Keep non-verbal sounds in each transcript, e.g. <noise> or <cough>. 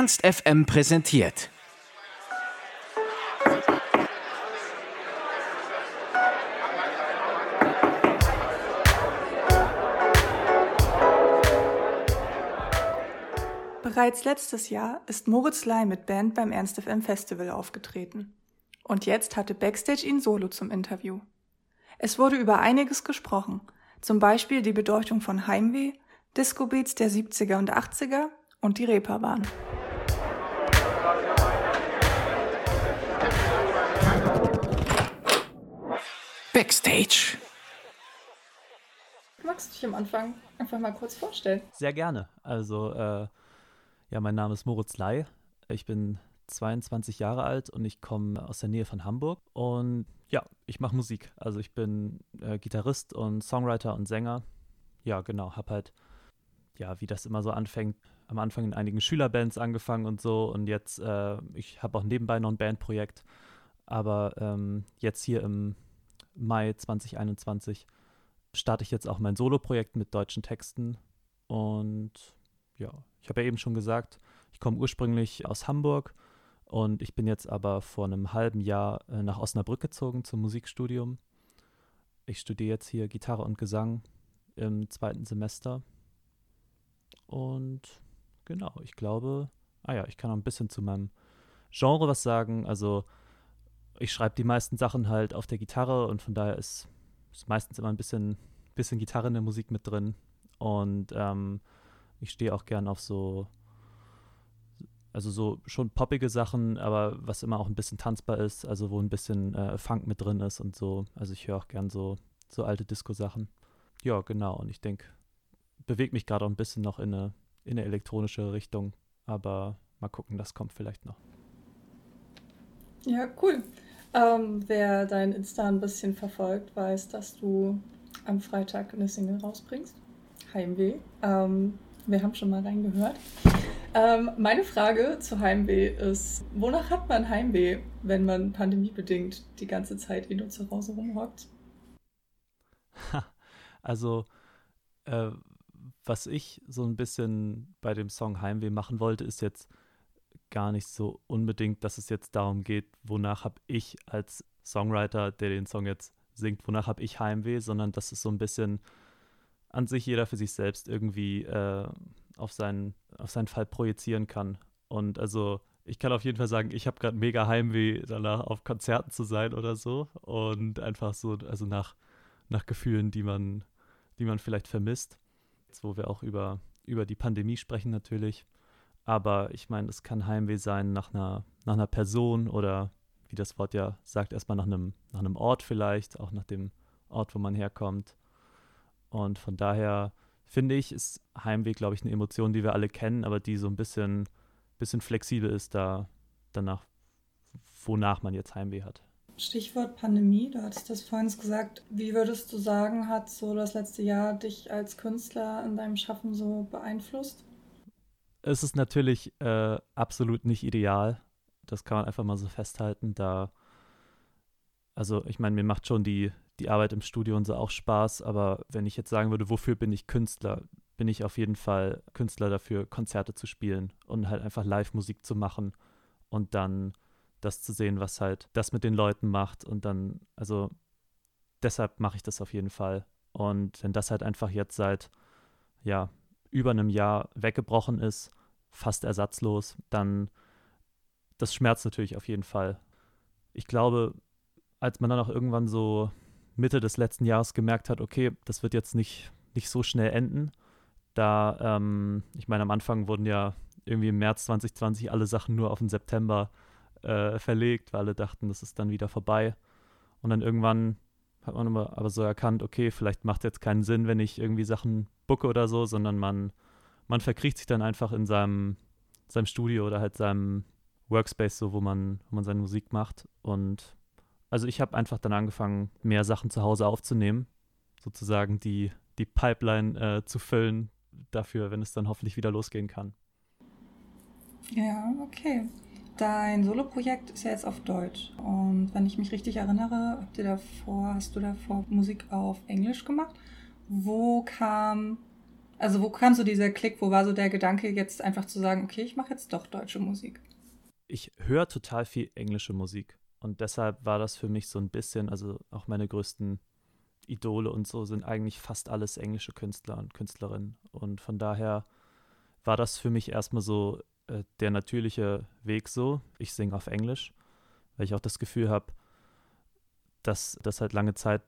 Ernst FM präsentiert. Bereits letztes Jahr ist Moritz Lai mit Band beim Ernst FM Festival aufgetreten. Und jetzt hatte Backstage ihn solo zum Interview. Es wurde über einiges gesprochen, zum Beispiel die Bedeutung von Heimweh, Disco-Beats der 70er und 80er und die Reeperbahn. Backstage. Magst du dich am Anfang einfach mal kurz vorstellen? Sehr gerne. Also, äh, ja, mein Name ist Moritz Lai. Ich bin 22 Jahre alt und ich komme aus der Nähe von Hamburg. Und ja, ich mache Musik. Also ich bin äh, Gitarrist und Songwriter und Sänger. Ja, genau, habe halt, ja, wie das immer so anfängt, am Anfang in einigen Schülerbands angefangen und so. Und jetzt, äh, ich habe auch nebenbei noch ein Bandprojekt. Aber ähm, jetzt hier im Mai 2021 starte ich jetzt auch mein Soloprojekt mit deutschen Texten. Und ja, ich habe ja eben schon gesagt, ich komme ursprünglich aus Hamburg und ich bin jetzt aber vor einem halben Jahr äh, nach Osnabrück gezogen zum Musikstudium. Ich studiere jetzt hier Gitarre und Gesang im zweiten Semester. Und genau, ich glaube, ah ja, ich kann noch ein bisschen zu meinem Genre was sagen. Also ich schreibe die meisten Sachen halt auf der Gitarre und von daher ist, ist meistens immer ein bisschen, bisschen Gitarre in der Musik mit drin. Und ähm, ich stehe auch gern auf so, also so schon poppige Sachen, aber was immer auch ein bisschen tanzbar ist, also wo ein bisschen äh, Funk mit drin ist und so. Also ich höre auch gern so, so alte Disco-Sachen. Ja, genau. Und ich denke, bewege mich gerade auch ein bisschen noch in eine, in eine elektronische Richtung, aber mal gucken, das kommt vielleicht noch. Ja, cool. Ähm, wer dein Insta ein bisschen verfolgt, weiß, dass du am Freitag eine Single rausbringst. Heimweh. Ähm, wir haben schon mal reingehört. Ähm, meine Frage zu Heimweh ist, wonach hat man Heimweh, wenn man pandemiebedingt die ganze Zeit eh nur zu Hause rumhockt? <laughs> Also, äh, was ich so ein bisschen bei dem Song Heimweh machen wollte, ist jetzt gar nicht so unbedingt, dass es jetzt darum geht, wonach habe ich als Songwriter, der den Song jetzt singt, wonach habe ich Heimweh, sondern dass es so ein bisschen an sich jeder für sich selbst irgendwie äh, auf, seinen, auf seinen Fall projizieren kann. Und also ich kann auf jeden Fall sagen, ich habe gerade mega Heimweh danach, auf Konzerten zu sein oder so. Und einfach so, also nach, nach Gefühlen, die man, die man vielleicht vermisst. Jetzt, wo wir auch über, über die Pandemie sprechen natürlich. Aber ich meine, es kann Heimweh sein nach einer, nach einer Person oder wie das Wort ja sagt, erstmal nach einem, nach einem Ort vielleicht, auch nach dem Ort, wo man herkommt. Und von daher finde ich, ist Heimweh, glaube ich, eine Emotion, die wir alle kennen, aber die so ein bisschen, bisschen flexibel ist, da danach, wonach man jetzt Heimweh hat. Stichwort Pandemie, du hattest das vorhin gesagt. Wie würdest du sagen, hat so das letzte Jahr dich als Künstler in deinem Schaffen so beeinflusst? Es ist natürlich äh, absolut nicht ideal. Das kann man einfach mal so festhalten. Da, also ich meine, mir macht schon die, die Arbeit im Studio und so auch Spaß, aber wenn ich jetzt sagen würde, wofür bin ich Künstler, bin ich auf jeden Fall Künstler dafür, Konzerte zu spielen und halt einfach Live-Musik zu machen und dann das zu sehen, was halt das mit den Leuten macht und dann, also deshalb mache ich das auf jeden Fall. Und wenn das halt einfach jetzt seit, ja, über einem Jahr weggebrochen ist, fast ersatzlos, dann das schmerzt natürlich auf jeden Fall. Ich glaube, als man dann auch irgendwann so Mitte des letzten Jahres gemerkt hat, okay, das wird jetzt nicht, nicht so schnell enden. Da, ähm, ich meine, am Anfang wurden ja irgendwie im März 2020 alle Sachen nur auf den September äh, verlegt, weil alle dachten, das ist dann wieder vorbei. Und dann irgendwann hat man aber so erkannt, okay, vielleicht macht jetzt keinen Sinn, wenn ich irgendwie Sachen bucke oder so, sondern man, man verkriecht sich dann einfach in seinem, seinem Studio oder halt seinem Workspace, so wo man, wo man seine Musik macht. Und also ich habe einfach dann angefangen, mehr Sachen zu Hause aufzunehmen, sozusagen die, die Pipeline äh, zu füllen dafür, wenn es dann hoffentlich wieder losgehen kann. Ja, okay. Dein Soloprojekt ist ja jetzt auf Deutsch. Und wenn ich mich richtig erinnere, habt ihr davor, hast du davor Musik auf Englisch gemacht. Wo kam Also wo kam so dieser Klick, wo war so der Gedanke jetzt einfach zu sagen, okay, ich mache jetzt doch deutsche Musik? Ich höre total viel englische Musik und deshalb war das für mich so ein bisschen, also auch meine größten Idole und so sind eigentlich fast alles englische Künstler und Künstlerinnen und von daher war das für mich erstmal so äh, der natürliche Weg so. Ich singe auf Englisch, weil ich auch das Gefühl habe, dass das halt lange Zeit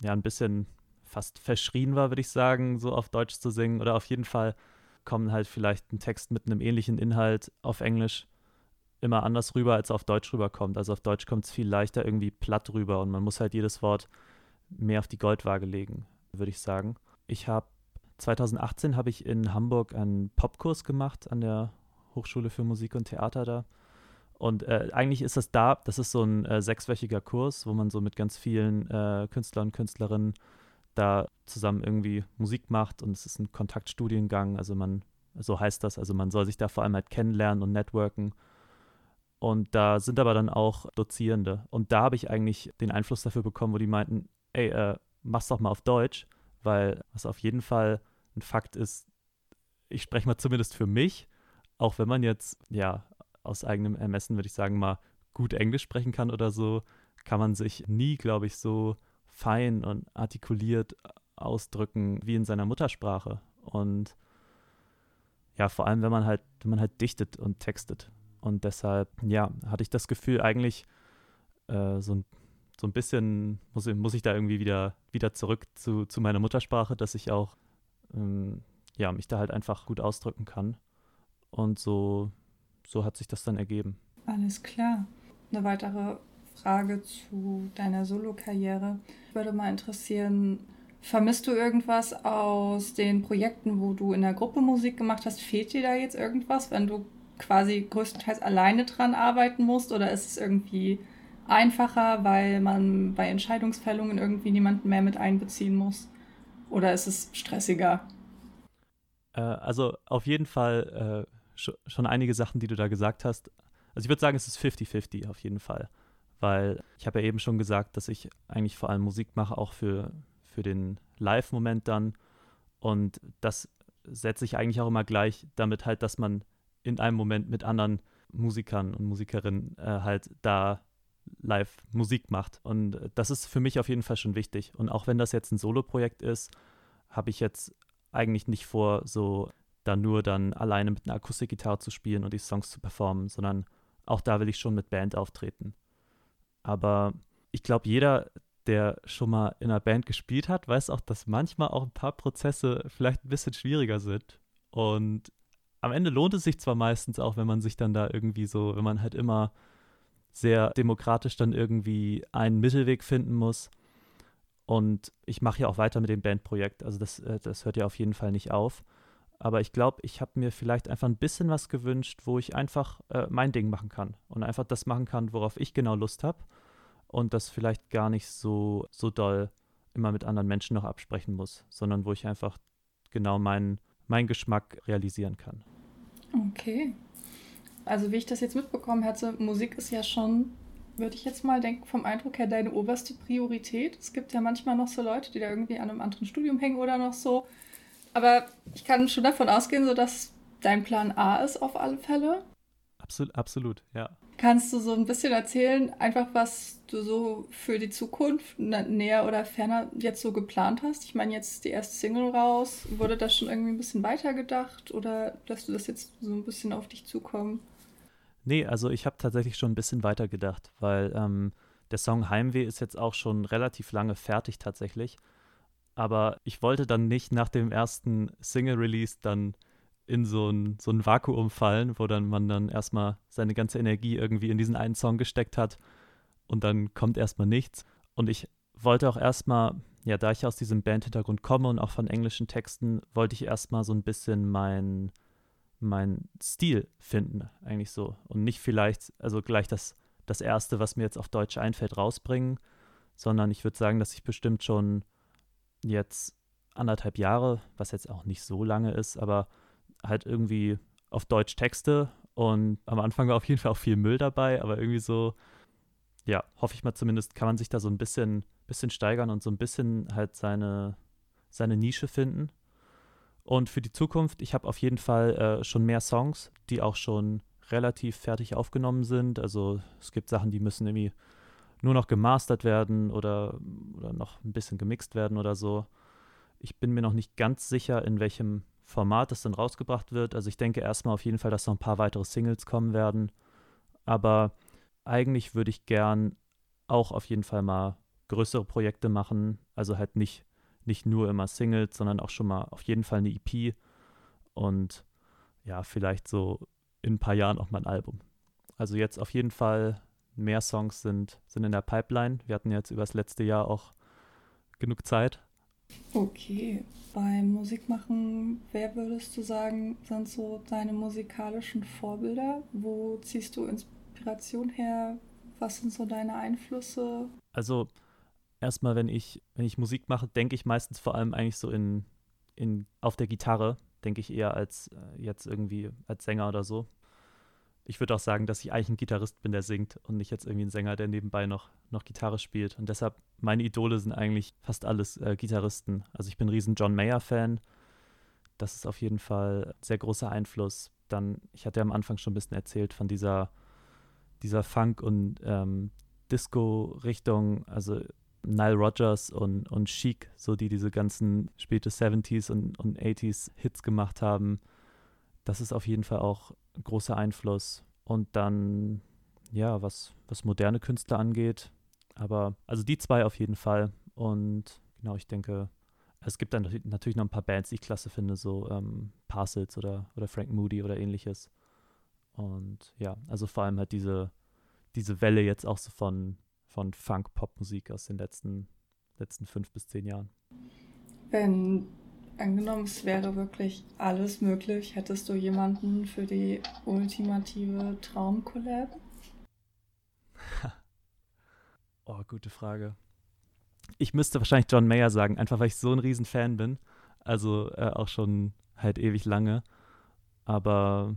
ja ein bisschen fast verschrien war, würde ich sagen, so auf Deutsch zu singen. Oder auf jeden Fall kommen halt vielleicht ein Text mit einem ähnlichen Inhalt auf Englisch immer anders rüber, als auf Deutsch rüberkommt. Also auf Deutsch kommt es viel leichter irgendwie platt rüber und man muss halt jedes Wort mehr auf die Goldwaage legen, würde ich sagen. Ich habe 2018 habe ich in Hamburg einen Popkurs gemacht an der Hochschule für Musik und Theater da. Und äh, eigentlich ist das da, das ist so ein äh, sechswöchiger Kurs, wo man so mit ganz vielen äh, Künstlern und Künstlerinnen da zusammen irgendwie Musik macht und es ist ein Kontaktstudiengang, also man, so heißt das, also man soll sich da vor allem halt kennenlernen und networken. Und da sind aber dann auch Dozierende. Und da habe ich eigentlich den Einfluss dafür bekommen, wo die meinten, ey, äh, mach's doch mal auf Deutsch, weil was auf jeden Fall ein Fakt ist, ich spreche mal zumindest für mich, auch wenn man jetzt, ja, aus eigenem Ermessen, würde ich sagen, mal gut Englisch sprechen kann oder so, kann man sich nie, glaube ich, so fein und artikuliert ausdrücken wie in seiner Muttersprache. Und ja, vor allem, wenn man halt, wenn man halt dichtet und textet. Und deshalb, ja, hatte ich das Gefühl, eigentlich äh, so, ein, so ein bisschen muss, muss ich da irgendwie wieder, wieder zurück zu, zu meiner Muttersprache, dass ich auch ähm, ja, mich da halt einfach gut ausdrücken kann. Und so, so hat sich das dann ergeben. Alles klar. Eine weitere Frage zu deiner Solokarriere. Würde mal interessieren, vermisst du irgendwas aus den Projekten, wo du in der Gruppe Musik gemacht hast? Fehlt dir da jetzt irgendwas, wenn du quasi größtenteils alleine dran arbeiten musst? Oder ist es irgendwie einfacher, weil man bei Entscheidungsfällungen irgendwie niemanden mehr mit einbeziehen muss? Oder ist es stressiger? Äh, also auf jeden Fall äh, schon einige Sachen, die du da gesagt hast. Also ich würde sagen, es ist 50-50 auf jeden Fall weil ich habe ja eben schon gesagt, dass ich eigentlich vor allem Musik mache, auch für, für den Live-Moment dann. Und das setze ich eigentlich auch immer gleich damit halt, dass man in einem Moment mit anderen Musikern und Musikerinnen äh, halt da live Musik macht. Und das ist für mich auf jeden Fall schon wichtig. Und auch wenn das jetzt ein Solo-Projekt ist, habe ich jetzt eigentlich nicht vor, so da nur dann alleine mit einer Akustikgitarre zu spielen und die Songs zu performen, sondern auch da will ich schon mit Band auftreten. Aber ich glaube, jeder, der schon mal in einer Band gespielt hat, weiß auch, dass manchmal auch ein paar Prozesse vielleicht ein bisschen schwieriger sind. Und am Ende lohnt es sich zwar meistens auch, wenn man sich dann da irgendwie so, wenn man halt immer sehr demokratisch dann irgendwie einen Mittelweg finden muss. Und ich mache ja auch weiter mit dem Bandprojekt. Also das, äh, das hört ja auf jeden Fall nicht auf. Aber ich glaube, ich habe mir vielleicht einfach ein bisschen was gewünscht, wo ich einfach äh, mein Ding machen kann und einfach das machen kann, worauf ich genau Lust habe und das vielleicht gar nicht so, so doll immer mit anderen Menschen noch absprechen muss, sondern wo ich einfach genau meinen mein Geschmack realisieren kann. Okay. Also wie ich das jetzt mitbekommen hatte, Musik ist ja schon, würde ich jetzt mal denken, vom Eindruck her deine oberste Priorität. Es gibt ja manchmal noch so Leute, die da irgendwie an einem anderen Studium hängen oder noch so aber ich kann schon davon ausgehen, so dass dein Plan A ist auf alle Fälle. Absolut, absolut, ja. Kannst du so ein bisschen erzählen, einfach was du so für die Zukunft näher oder ferner jetzt so geplant hast? Ich meine, jetzt die erste Single raus. Wurde das schon irgendwie ein bisschen weitergedacht oder lässt du das jetzt so ein bisschen auf dich zukommen? Nee, also ich habe tatsächlich schon ein bisschen weitergedacht, weil ähm, der Song Heimweh ist jetzt auch schon relativ lange fertig tatsächlich. Aber ich wollte dann nicht nach dem ersten Single-Release dann in so ein, so ein Vakuum fallen, wo dann man dann erstmal seine ganze Energie irgendwie in diesen einen Song gesteckt hat und dann kommt erstmal nichts. Und ich wollte auch erstmal, ja, da ich aus diesem Band-Hintergrund komme und auch von englischen Texten, wollte ich erstmal so ein bisschen mein, mein Stil finden, eigentlich so. Und nicht vielleicht, also gleich das, das Erste, was mir jetzt auf Deutsch einfällt, rausbringen, sondern ich würde sagen, dass ich bestimmt schon jetzt anderthalb Jahre, was jetzt auch nicht so lange ist, aber halt irgendwie auf Deutsch Texte und am Anfang war auf jeden Fall auch viel Müll dabei, aber irgendwie so, ja, hoffe ich mal zumindest, kann man sich da so ein bisschen, bisschen steigern und so ein bisschen halt seine, seine Nische finden. Und für die Zukunft, ich habe auf jeden Fall äh, schon mehr Songs, die auch schon relativ fertig aufgenommen sind. Also es gibt Sachen, die müssen irgendwie nur noch gemastert werden oder, oder noch ein bisschen gemixt werden oder so. Ich bin mir noch nicht ganz sicher, in welchem Format das dann rausgebracht wird. Also ich denke erstmal auf jeden Fall, dass noch ein paar weitere Singles kommen werden. Aber eigentlich würde ich gern auch auf jeden Fall mal größere Projekte machen. Also halt nicht, nicht nur immer Singles, sondern auch schon mal auf jeden Fall eine EP. Und ja, vielleicht so in ein paar Jahren auch mal ein Album. Also jetzt auf jeden Fall mehr Songs sind, sind in der Pipeline. Wir hatten jetzt über das letzte Jahr auch genug Zeit. Okay, beim Musikmachen, wer würdest du sagen, sind so deine musikalischen Vorbilder? Wo ziehst du Inspiration her? Was sind so deine Einflüsse? Also erstmal, wenn ich, wenn ich Musik mache, denke ich meistens vor allem eigentlich so in, in auf der Gitarre, denke ich eher als äh, jetzt irgendwie als Sänger oder so ich würde auch sagen, dass ich eigentlich ein Gitarrist bin, der singt und nicht jetzt irgendwie ein Sänger, der nebenbei noch, noch Gitarre spielt. Und deshalb, meine Idole sind eigentlich fast alles äh, Gitarristen. Also ich bin ein riesen John Mayer-Fan. Das ist auf jeden Fall ein sehr großer Einfluss. Dann, ich hatte ja am Anfang schon ein bisschen erzählt von dieser, dieser Funk- und ähm, Disco-Richtung, also Nile Rodgers und, und Chic, so die diese ganzen späte 70s und, und 80s Hits gemacht haben. Das ist auf jeden Fall auch großer Einfluss. Und dann, ja, was, was moderne Künstler angeht. Aber, also die zwei auf jeden Fall. Und genau, ich denke, es gibt dann natürlich noch ein paar Bands, die ich klasse finde, so ähm, Parcels oder, oder Frank Moody oder ähnliches. Und ja, also vor allem halt diese, diese Welle jetzt auch so von, von Funk-Pop-Musik aus den letzten, letzten fünf bis zehn Jahren. Wenn Angenommen, es wäre wirklich alles möglich. Hättest du jemanden für die ultimative Traumcollab? <laughs> oh, gute Frage. Ich müsste wahrscheinlich John Mayer sagen, einfach weil ich so ein Riesenfan bin. Also äh, auch schon halt ewig lange. Aber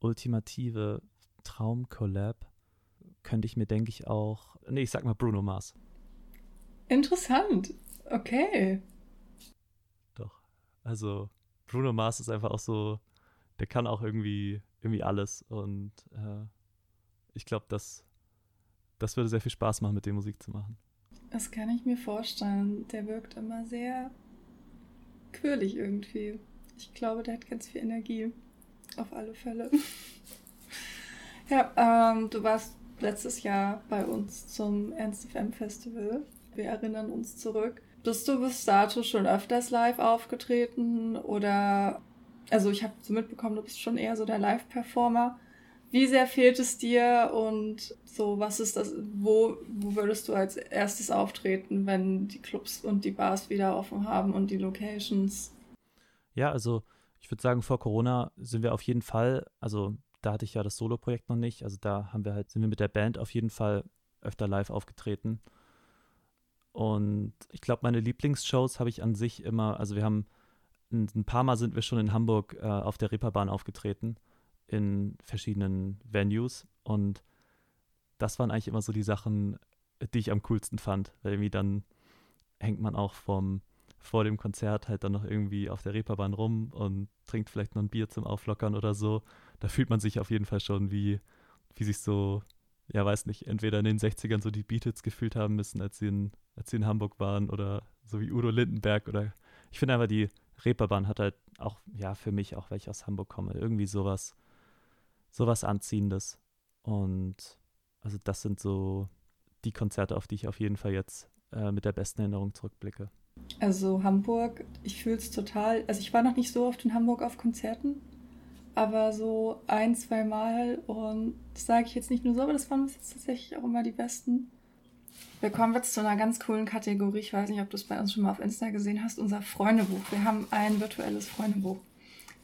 ultimative Traumcollab könnte ich mir, denke ich, auch. Nee, ich sag mal Bruno Mars. Interessant. Okay. Also Bruno Mars ist einfach auch so, der kann auch irgendwie, irgendwie alles. Und äh, ich glaube, das, das würde sehr viel Spaß machen, mit dem Musik zu machen. Das kann ich mir vorstellen. Der wirkt immer sehr quirlig irgendwie. Ich glaube, der hat ganz viel Energie. Auf alle Fälle. <laughs> ja, ähm, du warst letztes Jahr bei uns zum Ernst FM Festival. Wir erinnern uns zurück. Bist du bis dato schon öfters live aufgetreten oder also ich habe so mitbekommen, du bist schon eher so der Live-Performer. Wie sehr fehlt es dir und so, was ist das, wo, wo würdest du als erstes auftreten, wenn die Clubs und die Bars wieder offen haben und die Locations? Ja, also ich würde sagen, vor Corona sind wir auf jeden Fall, also da hatte ich ja das Solo-Projekt noch nicht, also da haben wir halt, sind wir mit der Band auf jeden Fall öfter live aufgetreten. Und ich glaube, meine Lieblingsshows habe ich an sich immer, also wir haben ein, paar Mal sind wir schon in Hamburg äh, auf der Reeperbahn aufgetreten, in verschiedenen Venues. Und das waren eigentlich immer so die Sachen, die ich am coolsten fand. Weil irgendwie dann hängt man auch vom, vor dem Konzert halt dann noch irgendwie auf der Reeperbahn rum und trinkt vielleicht noch ein Bier zum Auflockern oder so. Da fühlt man sich auf jeden Fall schon, wie, wie sich so, ja, weiß nicht, entweder in den 60ern so die Beatles gefühlt haben müssen, als sie in als sie in Hamburg waren oder so wie Udo Lindenberg oder ich finde einfach die Reeperbahn hat halt auch, ja, für mich, auch weil ich aus Hamburg komme, irgendwie sowas, sowas Anziehendes. Und also das sind so die Konzerte, auf die ich auf jeden Fall jetzt äh, mit der besten Erinnerung zurückblicke. Also Hamburg, ich fühle es total, also ich war noch nicht so oft in Hamburg auf Konzerten, aber so ein, zwei Mal und das sage ich jetzt nicht nur so, aber das waren tatsächlich auch immer die besten. Wir kommen jetzt zu einer ganz coolen Kategorie. Ich weiß nicht, ob du es bei uns schon mal auf Insta gesehen hast. Unser Freundebuch. Wir haben ein virtuelles Freundebuch.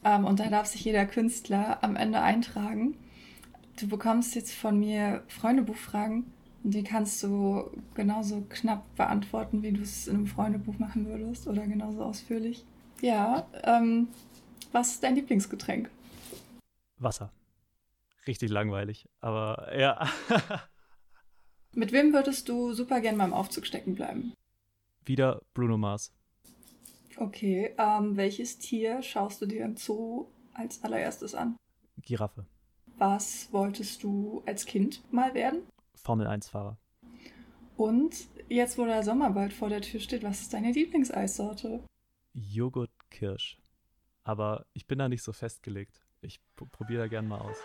Ähm, und da darf sich jeder Künstler am Ende eintragen. Du bekommst jetzt von mir Freundebuchfragen und die kannst du genauso knapp beantworten, wie du es in einem Freundebuch machen würdest oder genauso ausführlich. Ja, ähm, was ist dein Lieblingsgetränk? Wasser. Richtig langweilig, aber ja. <laughs> Mit wem würdest du super gern beim Aufzug stecken bleiben? Wieder Bruno Mars. Okay, ähm, welches Tier schaust du dir im Zoo als allererstes an? Giraffe. Was wolltest du als Kind mal werden? Formel 1-Fahrer. Und jetzt, wo der Sommer bald vor der Tür steht, was ist deine Lieblingseissorte? Joghurt Kirsch. Aber ich bin da nicht so festgelegt. Ich probiere da gern mal aus.